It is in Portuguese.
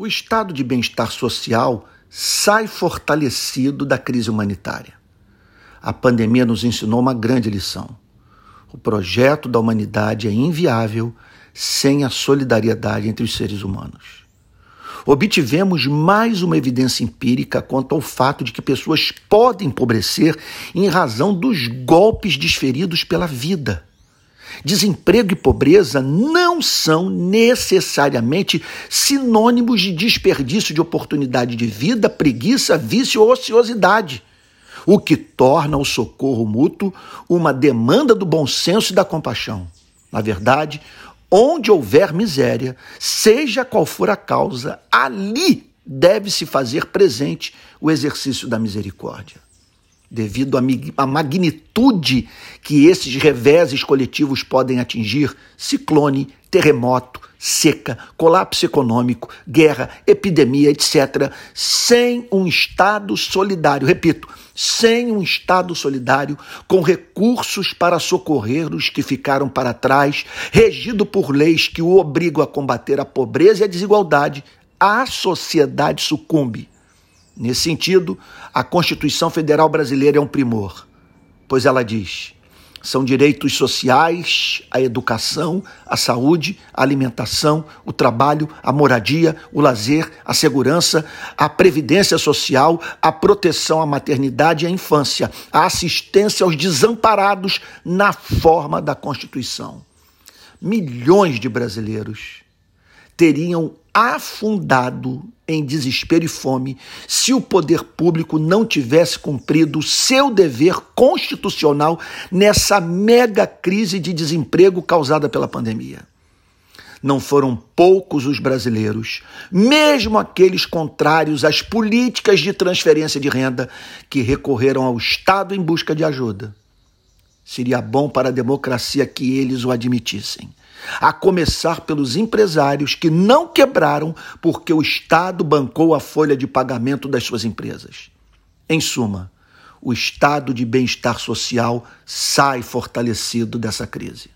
O estado de bem-estar social sai fortalecido da crise humanitária. A pandemia nos ensinou uma grande lição. O projeto da humanidade é inviável sem a solidariedade entre os seres humanos. Obtivemos mais uma evidência empírica quanto ao fato de que pessoas podem empobrecer em razão dos golpes desferidos pela vida. Desemprego e pobreza não são necessariamente sinônimos de desperdício de oportunidade de vida, preguiça, vício ou ociosidade, o que torna o socorro mútuo uma demanda do bom senso e da compaixão. Na verdade, onde houver miséria, seja qual for a causa, ali deve-se fazer presente o exercício da misericórdia devido à magnitude que esses reveses coletivos podem atingir ciclone, terremoto, seca, colapso econômico, guerra, epidemia, etc. sem um Estado solidário, repito, sem um Estado solidário com recursos para socorrer os que ficaram para trás, regido por leis que o obrigam a combater a pobreza e a desigualdade, a sociedade sucumbe Nesse sentido, a Constituição Federal Brasileira é um primor, pois ela diz: são direitos sociais a educação, a saúde, a alimentação, o trabalho, a moradia, o lazer, a segurança, a previdência social, a proteção à maternidade e à infância, a assistência aos desamparados na forma da Constituição. Milhões de brasileiros teriam afundado em desespero e fome se o poder público não tivesse cumprido seu dever constitucional nessa mega crise de desemprego causada pela pandemia. Não foram poucos os brasileiros, mesmo aqueles contrários às políticas de transferência de renda, que recorreram ao Estado em busca de ajuda. Seria bom para a democracia que eles o admitissem a começar pelos empresários que não quebraram porque o Estado bancou a folha de pagamento das suas empresas. Em suma, o estado de bem-estar social sai fortalecido dessa crise.